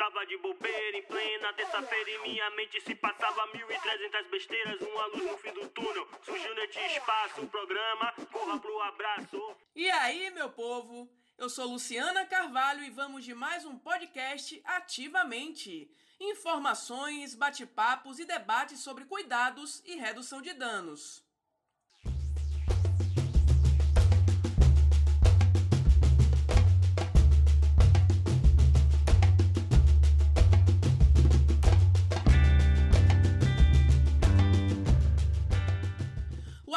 Tava de bobeira em plena terça-feira e minha mente se passava mil e trezentas besteiras. Uma luz no fim do túnel, surgiu neste espaço. O programa, corra pro abraço. E aí, meu povo? Eu sou Luciana Carvalho e vamos de mais um podcast Ativamente. Informações, bate-papos e debates sobre cuidados e redução de danos.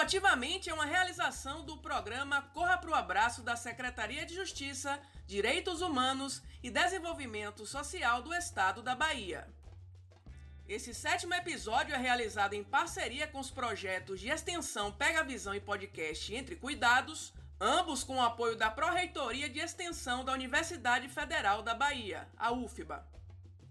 Ativamente é uma realização do programa Corra pro Abraço da Secretaria de Justiça, Direitos Humanos e Desenvolvimento Social do Estado da Bahia. Esse sétimo episódio é realizado em parceria com os projetos de extensão Pega Visão e Podcast Entre Cuidados, ambos com o apoio da Pró-Reitoria de Extensão da Universidade Federal da Bahia, a UFBA.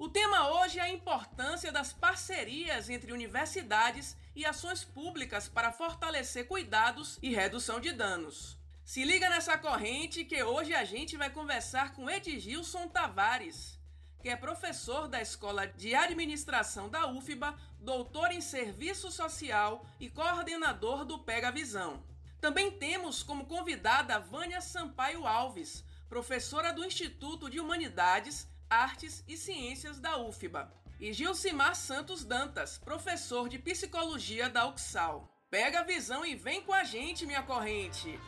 O tema hoje é a importância das parcerias entre universidades e ações públicas para fortalecer cuidados e redução de danos. Se liga nessa corrente que hoje a gente vai conversar com Edgilson Tavares, que é professor da Escola de Administração da UFBA, doutor em Serviço Social e coordenador do Pega Visão. Também temos como convidada Vânia Sampaio Alves, professora do Instituto de Humanidades, Artes e Ciências da UFBA e Gilcimar Santos Dantas, professor de psicologia da UXAL. Pega a visão e vem com a gente, minha corrente!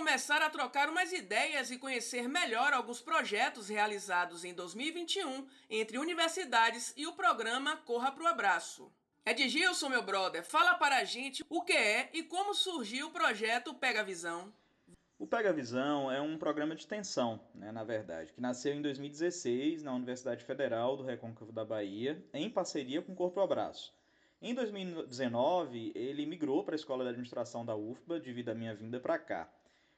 Começar a trocar umas ideias e conhecer melhor alguns projetos realizados em 2021 entre universidades e o programa Corra pro Abraço. Edgilson, meu brother, fala para a gente o que é e como surgiu o projeto Pega Visão. O Pega Visão é um programa de extensão, né, na verdade, que nasceu em 2016 na Universidade Federal do Recôncavo da Bahia, em parceria com o Corpo Abraço. Em 2019, ele migrou para a Escola de Administração da UFBA devido à minha vinda para cá.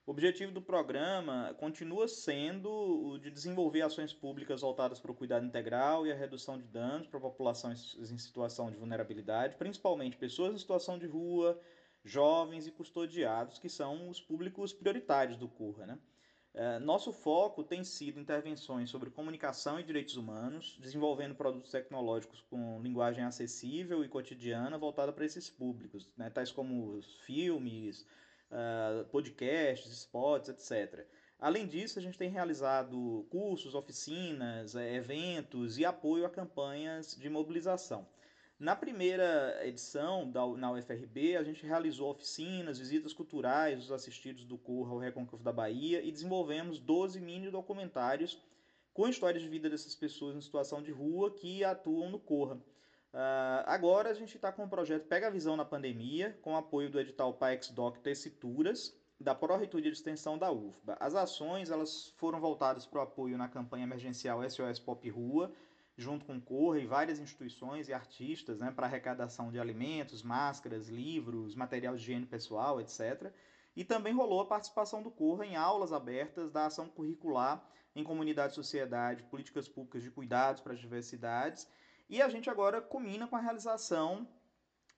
O objetivo do programa continua sendo o de desenvolver ações públicas voltadas para o cuidado integral e a redução de danos para a população em situação de vulnerabilidade, principalmente pessoas em situação de rua, jovens e custodiados, que são os públicos prioritários do CURRA. Né? É, nosso foco tem sido intervenções sobre comunicação e direitos humanos, desenvolvendo produtos tecnológicos com linguagem acessível e cotidiana voltada para esses públicos, né? tais como filmes, uh, podcasts, spots, etc. Além disso, a gente tem realizado cursos, oficinas, eh, eventos e apoio a campanhas de mobilização. Na primeira edição da, na UFRB, a gente realizou oficinas, visitas culturais dos assistidos do Corra ao Recôncavo da Bahia e desenvolvemos 12 mini documentários com histórias de vida dessas pessoas em situação de rua que atuam no Corra. Uh, agora a gente está com o projeto Pega a Visão na Pandemia, com apoio do edital PAEX Doc Tessituras, da Pró-Reitoria de Extensão da UFBA. As ações elas foram voltadas para o apoio na campanha emergencial SOS Pop Rua, junto com Corra e várias instituições e artistas, né, para arrecadação de alimentos, máscaras, livros, material de higiene pessoal, etc. E também rolou a participação do Corra em aulas abertas da ação curricular em comunidade e sociedade, políticas públicas de cuidados para as diversidades e a gente agora culmina com a realização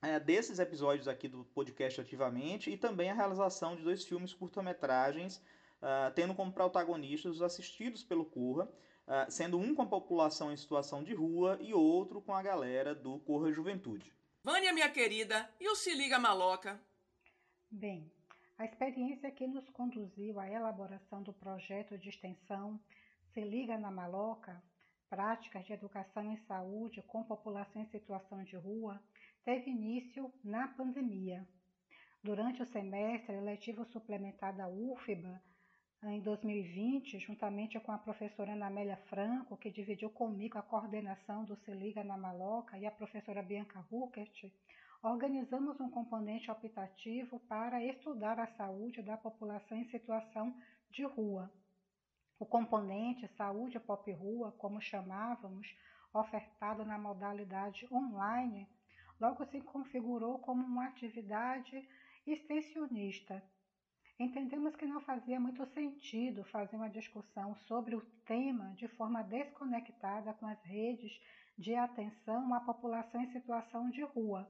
é, desses episódios aqui do podcast Ativamente e também a realização de dois filmes curta-metragens, uh, tendo como protagonistas os assistidos pelo Corra, uh, sendo um com a população em situação de rua e outro com a galera do Corra Juventude. Vânia, minha querida, e o Se Liga Maloca? Bem, a experiência que nos conduziu à elaboração do projeto de extensão Se Liga na Maloca práticas de educação em saúde com população em situação de rua teve início na pandemia. Durante o semestre letivo suplementar da UFBA, em 2020, juntamente com a professora Ana Amélia Franco, que dividiu comigo a coordenação do Se Liga na Maloca, e a professora Bianca Huckert, organizamos um componente optativo para estudar a saúde da população em situação de rua. O componente Saúde Pop Rua, como chamávamos, ofertado na modalidade online, logo se configurou como uma atividade extensionista. Entendemos que não fazia muito sentido fazer uma discussão sobre o tema de forma desconectada com as redes de atenção à população em situação de rua.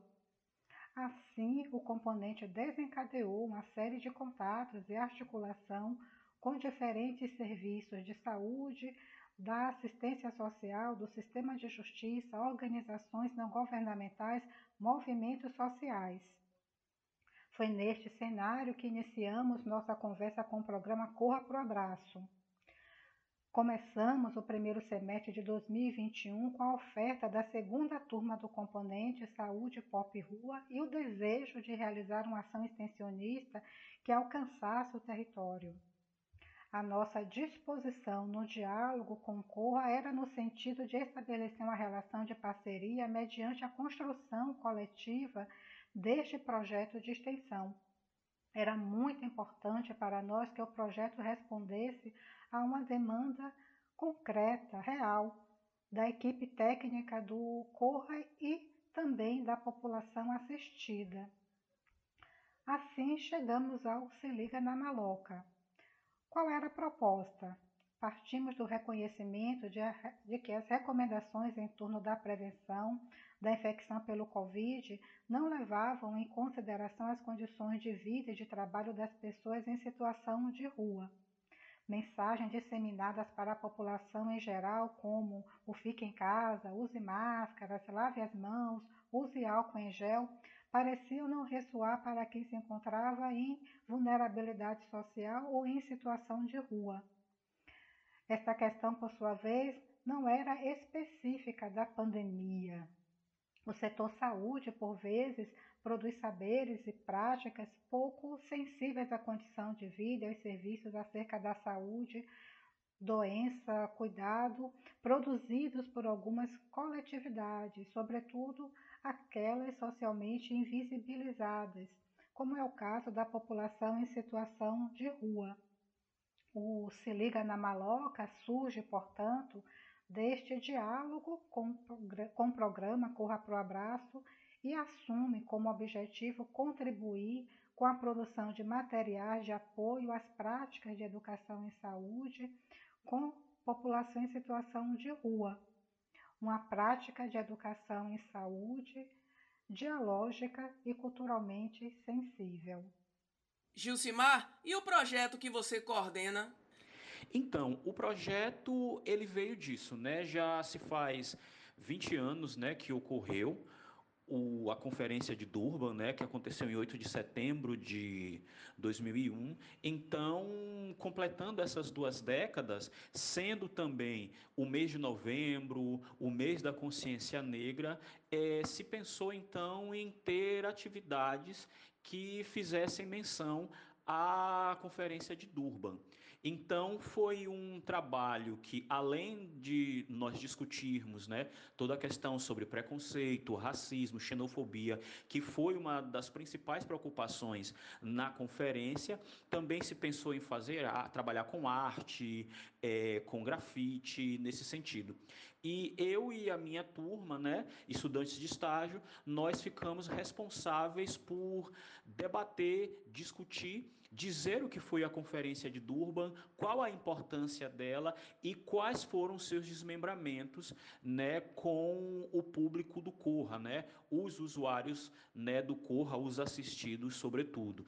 Assim, o componente desencadeou uma série de contatos e articulação com diferentes serviços de saúde, da assistência social, do sistema de justiça, organizações não governamentais, movimentos sociais. Foi neste cenário que iniciamos nossa conversa com o programa Corra pro Abraço. Começamos o primeiro semestre de 2021 com a oferta da segunda turma do componente Saúde Pop Rua e o desejo de realizar uma ação extensionista que alcançasse o território. A nossa disposição no diálogo com o Corra era no sentido de estabelecer uma relação de parceria mediante a construção coletiva deste projeto de extensão. Era muito importante para nós que o projeto respondesse a uma demanda concreta, real, da equipe técnica do Corra e também da população assistida. Assim chegamos ao Se Liga na Maloca. Qual era a proposta? Partimos do reconhecimento de, de, que as recomendações em torno da prevenção da infecção pelo Covid não levavam em consideração as condições de vida e de trabalho das pessoas em situação de rua mensagens disseminadas para a população em geral, como o fique em casa, use máscaras, lave as mãos, use álcool em gel, pareciam não ressoar para quem se encontrava em vulnerabilidade social ou em situação de rua. Esta questão, por sua vez, não era específica da pandemia. O setor saúde, por vezes, produz saberes e práticas pouco sensíveis à condição de vida e aos serviços acerca da saúde, doença, cuidado, produzidos por algumas coletividades, sobretudo aquelas socialmente invisibilizadas, como é o caso da população em situação de rua. O Se Liga na Maloca surge, portanto, deste diálogo com, o programa Corra Pro Abraço e assume como objetivo contribuir com a produção de materiais de apoio às práticas de educação em saúde com população em situação de rua, uma prática de educação em saúde dialógica e culturalmente sensível. Gilcimar, e o projeto que você coordena? Então, o projeto ele veio disso, né? Já se faz 20 anos, né, que ocorreu o, a conferência de Durban, né, que aconteceu em 8 de setembro de 2001. Então, completando essas duas décadas, sendo também o mês de novembro, o mês da consciência negra, é, se pensou então em ter atividades que fizessem menção à conferência de Durban. Então, foi um trabalho que, além de nós discutirmos né, toda a questão sobre preconceito, racismo, xenofobia, que foi uma das principais preocupações na conferência, também se pensou em fazer, a, trabalhar com arte, é, com grafite, nesse sentido. E eu e a minha turma, né, estudantes de estágio, nós ficamos responsáveis por debater, discutir dizer o que foi a Conferência de Durban, qual a importância dela e quais foram seus desmembramentos né, com o público do Corra, né, os usuários né, do Corra, os assistidos, sobretudo.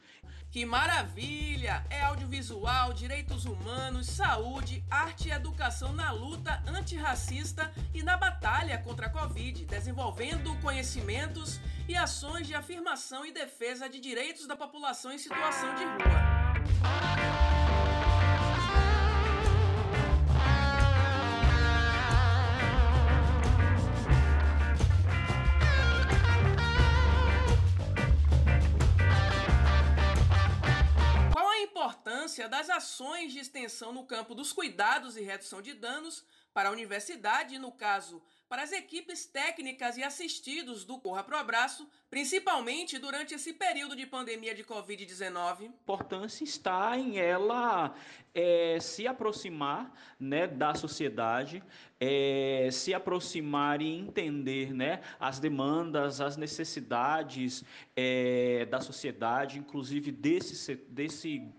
Que maravilha! É audiovisual, direitos humanos, saúde, arte e educação na luta antirracista e na batalha contra a Covid, desenvolvendo conhecimentos e ações de afirmação e defesa de direitos da população em situação de rua. Importância das ações de extensão no campo dos cuidados e redução de danos para a universidade, no caso para as equipes técnicas e assistidos do Corra Pro Abraço, principalmente durante esse período de pandemia de Covid-19? A importância está em ela é, se aproximar né, da sociedade, é, se aproximar e entender né, as demandas, as necessidades é, da sociedade, inclusive desse, desse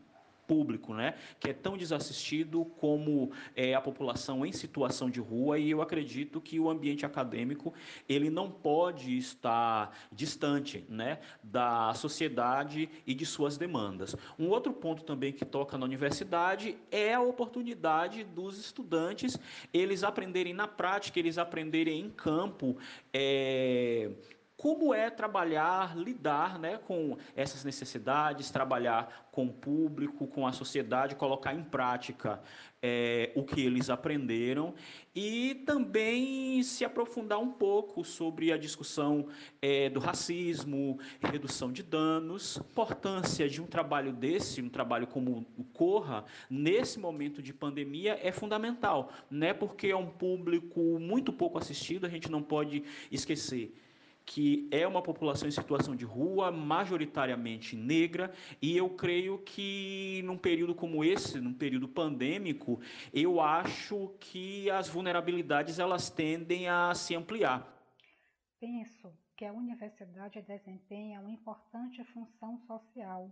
público, né, que é tão desassistido como é, a população em situação de rua, e eu acredito que o ambiente acadêmico ele não pode estar distante né, da sociedade e de suas demandas. Um outro ponto também que toca na universidade é a oportunidade dos estudantes eles aprenderem na prática, eles aprenderem em campo. É, como é trabalhar, lidar né, com essas necessidades, trabalhar com o público, com a sociedade, colocar em prática é, o que eles aprenderam e também se aprofundar um pouco sobre a discussão é, do racismo, redução de danos, importância de um trabalho desse, um trabalho como o Corra, nesse momento de pandemia é fundamental, né? porque é um público muito pouco assistido, a gente não pode esquecer que é uma população em situação de rua, majoritariamente negra, e eu creio que num período como esse, num período pandêmico, eu acho que as vulnerabilidades elas tendem a se ampliar. Penso que a universidade desempenha uma importante função social,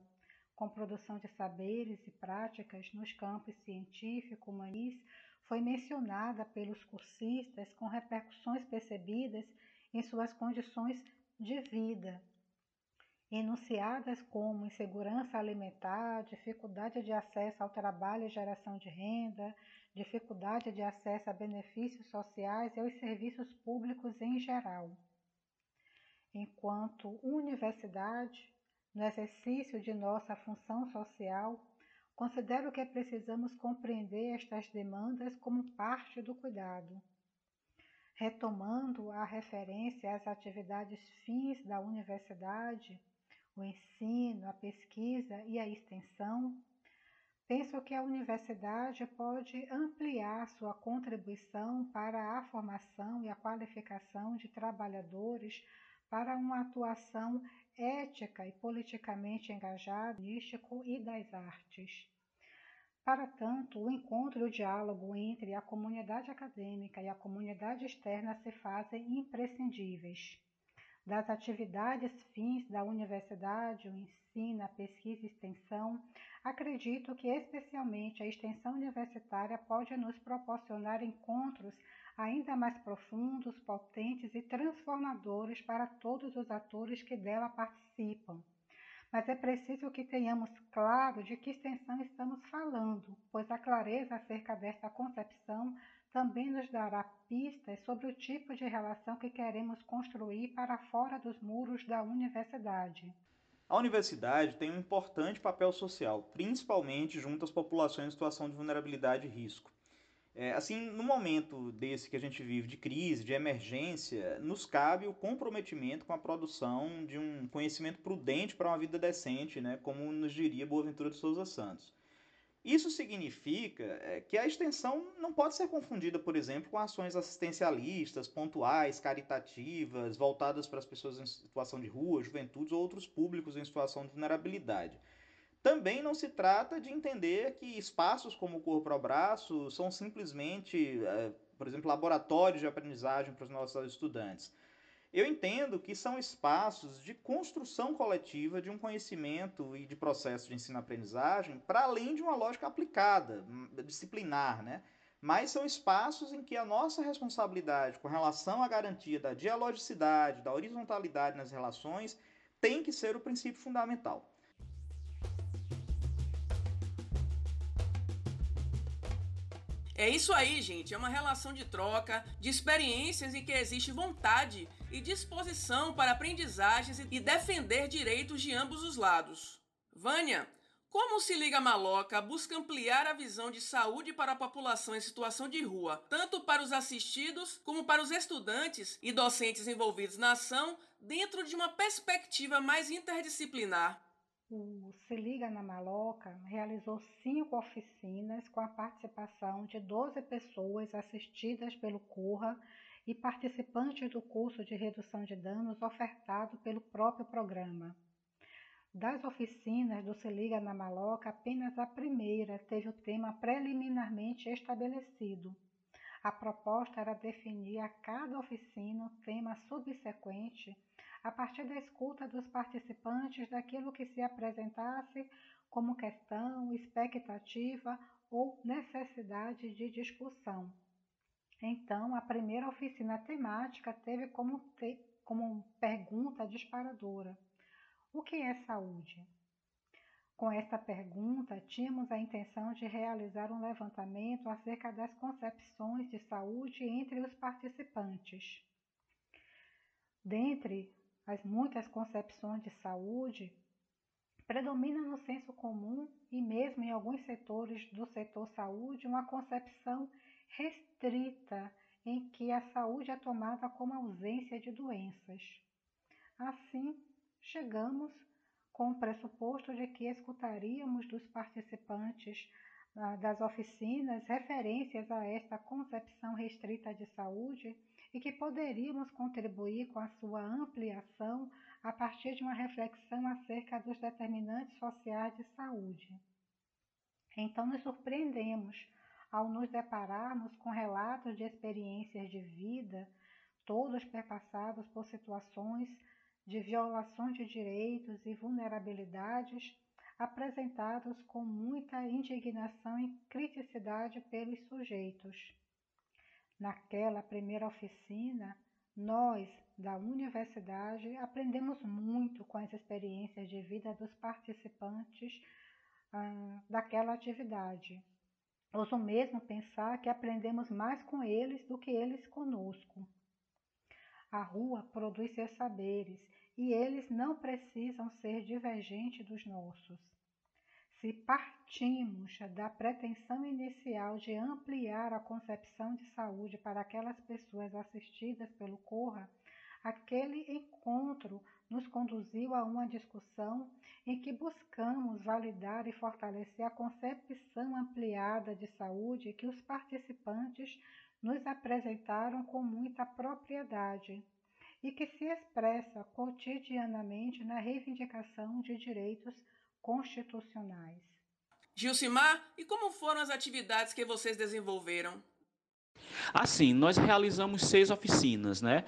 com produção de saberes e práticas nos campos científico, humanístico, foi mencionada pelos cursistas com repercussões percebidas em suas condições de vida, enunciadas como insegurança alimentar, dificuldade de acesso ao trabalho e geração de renda, dificuldade de acesso a benefícios sociais e aos serviços públicos em geral. Enquanto universidade, no exercício de nossa função social, considero que precisamos compreender estas demandas como parte do cuidado retomando a referência às atividades fins da universidade, o ensino, a pesquisa e a extensão, penso que a universidade pode ampliar sua contribuição para a formação e a qualificação de trabalhadores para uma atuação ética e politicamente engajada, místico e das artes. Para tanto, o encontro e o diálogo entre a comunidade acadêmica e a comunidade externa se fazem imprescindíveis. Das atividades fins da universidade, o ensino, a pesquisa e extensão, acredito que especialmente a extensão universitária pode nos proporcionar encontros ainda mais profundos, potentes e transformadores para todos os atores que dela participam mas é preciso que tenhamos claro de que extensão estamos falando, pois a clareza acerca desta concepção também nos dará pistas sobre o tipo de relação que queremos construir para fora dos muros da universidade. A universidade tem um importante papel social, principalmente junto às populações em situação de vulnerabilidade e risco. É, assim, no momento desse que a gente vive de crise, de emergência, nos cabe o comprometimento com a produção de um conhecimento prudente para uma vida decente, né, como nos diria Boaventura de Souza Santos. Isso significa é, que a extensão não pode ser confundida, por exemplo, com ações assistencialistas, pontuais, caritativas, voltadas para as pessoas em situação de rua, juventudes ou outros públicos em situação de vulnerabilidade. Também não se trata de entender que espaços como o corpo ao braço são simplesmente, é, por exemplo, laboratórios de aprendizagem para os nossos estudantes. Eu entendo que são espaços de construção coletiva de um conhecimento e de processo de ensino-aprendizagem para além de uma lógica aplicada, hum, disciplinar, né? Mas são espaços em que a nossa responsabilidade com relação à garantia da dialogicidade, da horizontalidade nas relações, tem que ser o princípio fundamental. É isso aí, gente. É uma relação de troca, de experiências em que existe vontade e disposição para aprendizagens e defender direitos de ambos os lados. Vânia, como se Liga Maloca busca ampliar a visão de saúde para a população em situação de rua, tanto para os assistidos como para os estudantes e docentes envolvidos na ação, dentro de uma perspectiva mais interdisciplinar? O Se Liga na Maloca realizou cinco oficinas com a participação de 12 pessoas assistidas pelo Curra e participantes do curso de redução de danos ofertado pelo próprio programa. Das oficinas do Se Liga na Maloca, apenas a primeira teve o tema preliminarmente estabelecido. A proposta era definir a cada oficina o tema subsequente a partir da escuta dos participantes daquilo que se apresentasse como questão, expectativa ou necessidade de discussão. Então, a primeira oficina temática teve como, te, como pergunta disparadora: O que é saúde? Com esta pergunta, tínhamos a intenção de realizar um levantamento acerca das concepções de saúde entre os participantes. Dentre as muitas concepções de saúde, predomina no senso comum e mesmo em alguns setores do setor saúde uma concepção restrita em que a saúde é tomada como ausência de doenças. Assim, chegamos com o pressuposto de que escutaríamos dos participantes ah, das oficinas referências a esta concepção restrita de saúde e que poderíamos contribuir com a sua ampliação a partir de uma reflexão acerca dos determinantes sociais de saúde. Então, nos surpreendemos ao nos depararmos com relatos de experiências de vida, todos perpassados por situações de violações de direitos e vulnerabilidades, apresentados com muita indignação e criticidade pelos sujeitos. Naquela primeira oficina, nós, da universidade, aprendemos muito com as experiências de vida dos participantes ah, daquela atividade. Ouso mesmo pensar que aprendemos mais com eles do que eles conosco. A rua produz seus saberes e eles não precisam ser divergentes dos nossos. Se partimos da pretensão inicial de ampliar a concepção de saúde para aquelas pessoas assistidas pelo Corra, aquele encontro nos conduziu a uma discussão em que buscamos validar e fortalecer a concepção ampliada de saúde que os participantes nos apresentaram com muita propriedade e que se expressa cotidianamente na reivindicação de direitos constitucionais. Gilcimar, e como foram as atividades que vocês desenvolveram? Assim, nós realizamos seis oficinas, né?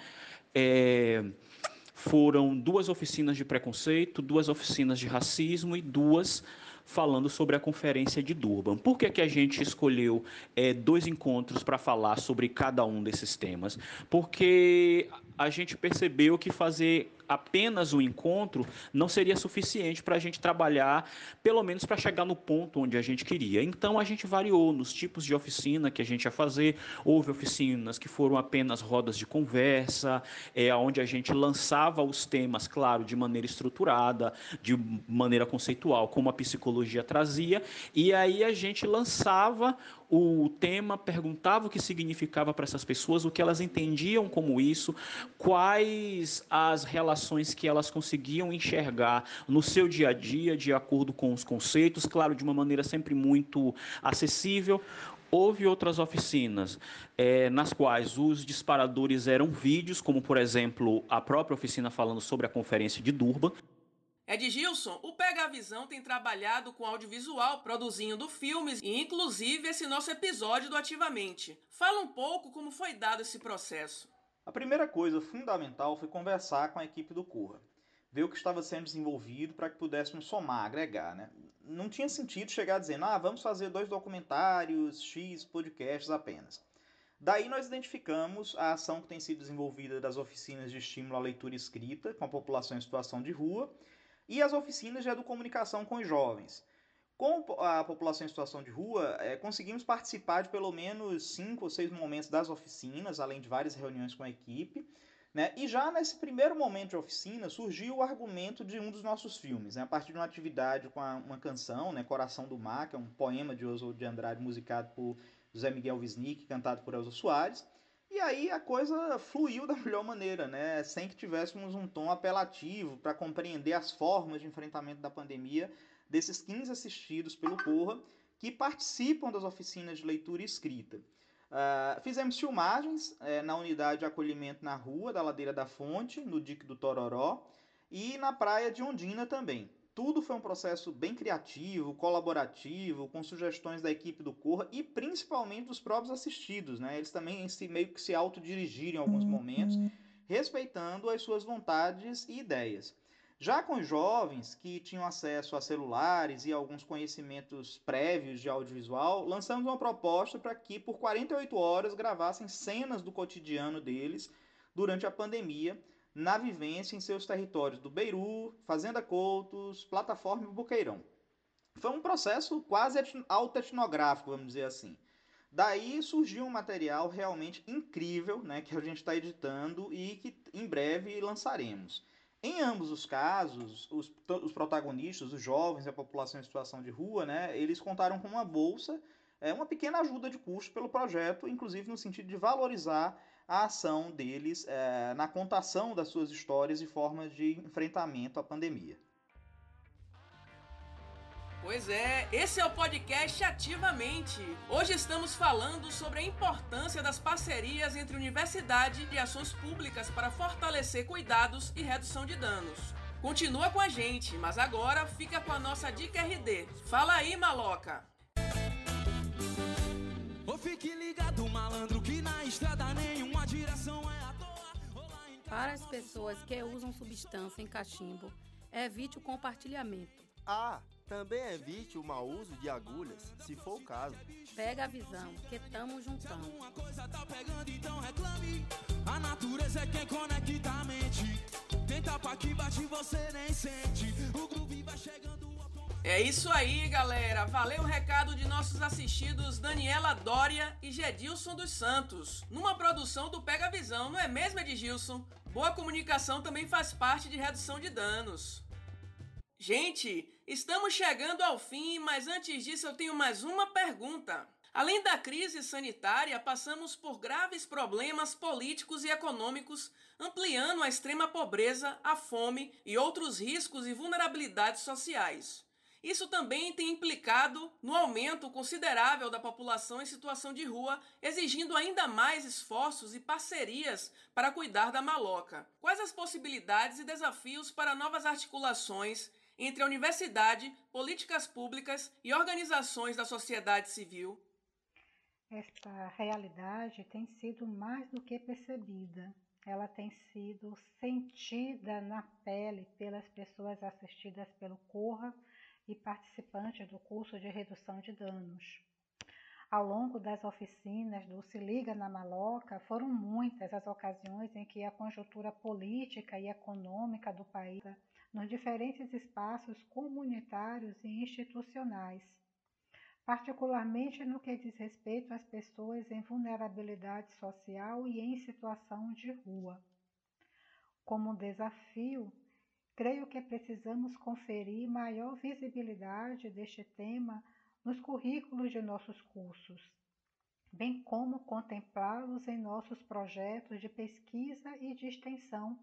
É, foram duas oficinas de preconceito, duas oficinas de racismo e duas falando sobre a conferência de Durban. Por que, que a gente escolheu é, dois encontros para falar sobre cada um desses temas? Porque a gente percebeu que fazer apenas o encontro não seria suficiente para a gente trabalhar, pelo menos para chegar no ponto onde a gente queria. Então a gente variou nos tipos de oficina que a gente ia fazer. Houve oficinas que foram apenas rodas de conversa, é, onde a gente lançava os temas, claro, de maneira estruturada, de maneira conceitual, como a psicologia trazia, e aí a gente lançava o tema, perguntava o que significava para essas pessoas, o que elas entendiam como isso, quais as relações que elas conseguiam enxergar no seu dia a dia, de acordo com os conceitos, claro, de uma maneira sempre muito acessível. Houve outras oficinas é, nas quais os disparadores eram vídeos, como por exemplo a própria oficina falando sobre a conferência de Durban. Ed Gilson, o Pega a Visão tem trabalhado com audiovisual, produzindo filmes e inclusive esse nosso episódio do Ativamente. Fala um pouco como foi dado esse processo. A primeira coisa fundamental foi conversar com a equipe do Corra, ver o que estava sendo desenvolvido para que pudéssemos somar, agregar, né? Não tinha sentido chegar dizendo, ah, vamos fazer dois documentários, X podcasts apenas. Daí nós identificamos a ação que tem sido desenvolvida das oficinas de estímulo à leitura escrita com a população em situação de rua e as oficinas de educomunicação com os jovens. Com a população em situação de rua, é, conseguimos participar de pelo menos cinco ou seis momentos das oficinas, além de várias reuniões com a equipe. Né? E já nesse primeiro momento de oficina surgiu o argumento de um dos nossos filmes, né? a partir de uma atividade com a, uma canção, né? Coração do Mar, que é um poema de Oswald de Andrade, musicado por José Miguel Wisnik, cantado por Elza Soares. E aí a coisa fluiu da melhor maneira, né? Sem que tivéssemos um tom apelativo para compreender as formas de enfrentamento da pandemia desses 15 assistidos pelo Corra que participam das oficinas de leitura e escrita. Uh, fizemos filmagens é, na unidade de acolhimento na rua da Ladeira da Fonte, no dique do Tororó, e na praia de Ondina também. Tudo foi um processo bem criativo, colaborativo, com sugestões da equipe do Corra e principalmente dos próprios assistidos. Né? Eles também se, meio que se autodirigiram em alguns momentos, respeitando as suas vontades e ideias. Já com jovens que tinham acesso a celulares e alguns conhecimentos prévios de audiovisual, lançamos uma proposta para que por 48 horas gravassem cenas do cotidiano deles durante a pandemia, na vivência em seus territórios do Beiru, Fazenda Coutos, Plataforma e Buqueirão. Foi um processo quase autoetnográfico, vamos dizer assim. Daí surgiu um material realmente incrível, né, que a gente está editando e que em breve lançaremos. Em ambos os casos, os, os protagonistas, os jovens a população em situação de rua, né, eles contaram com uma bolsa, é, uma pequena ajuda de custo pelo projeto, inclusive no sentido de valorizar a ação deles é, na contação das suas histórias e formas de enfrentamento à pandemia. Pois é, esse é o podcast Ativamente. Hoje estamos falando sobre a importância das parcerias entre universidade e ações públicas para fortalecer cuidados e redução de danos. Continua com a gente, mas agora fica com a nossa dica RD. Fala aí, maloca! Ou fique ligado, malandro, que na estrada Para as pessoas que usam substância em cachimbo, evite o compartilhamento. Ah, também evite o mau uso de agulhas, se for o caso. Pega a visão, que tamo juntando. Uma coisa tá pegando, então reclame. A natureza é quem conecta a mente. Tem tapa que bate, você nem sente. O groove vai chegando. É isso aí, galera. Valeu o recado de nossos assistidos Daniela Dória e Gedilson dos Santos. Numa produção do Pega Visão, não é mesmo, Edgilson? Boa comunicação também faz parte de redução de danos. Gente, estamos chegando ao fim, mas antes disso eu tenho mais uma pergunta. Além da crise sanitária, passamos por graves problemas políticos e econômicos, ampliando a extrema pobreza, a fome e outros riscos e vulnerabilidades sociais. Isso também tem implicado no aumento considerável da população em situação de rua, exigindo ainda mais esforços e parcerias para cuidar da maloca. Quais as possibilidades e desafios para novas articulações entre a universidade, políticas públicas e organizações da sociedade civil. Esta realidade tem sido mais do que percebida. Ela tem sido sentida na pele pelas pessoas assistidas pelo Corra e participantes do curso de redução de danos. Ao longo das oficinas do Se Liga na Maloca, foram muitas as ocasiões em que a conjuntura política e econômica do país nos diferentes espaços comunitários e institucionais, particularmente no que diz respeito às pessoas em vulnerabilidade social e em situação de rua. Como desafio, creio que precisamos conferir maior visibilidade deste tema nos currículos de nossos cursos, bem como contemplá-los em nossos projetos de pesquisa e de extensão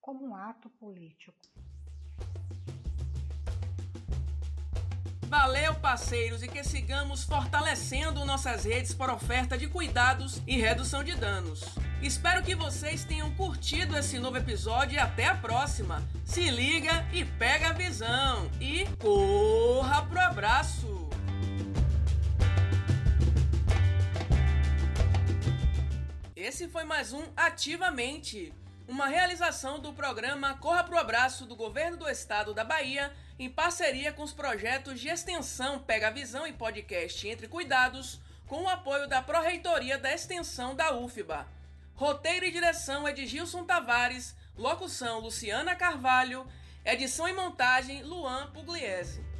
como um ato político. Valeu, parceiros, e que sigamos fortalecendo nossas redes por oferta de cuidados e redução de danos. Espero que vocês tenham curtido esse novo episódio e até a próxima. Se liga e pega a visão e corra pro abraço! Esse foi mais um Ativamente, uma realização do programa Corra pro Abraço do Governo do Estado da Bahia em parceria com os projetos de extensão Pega a Visão e podcast Entre Cuidados, com o apoio da Pró-Reitoria da Extensão da UFBA. Roteiro e direção é de Gilson Tavares, locução Luciana Carvalho, edição e montagem Luan Pugliese.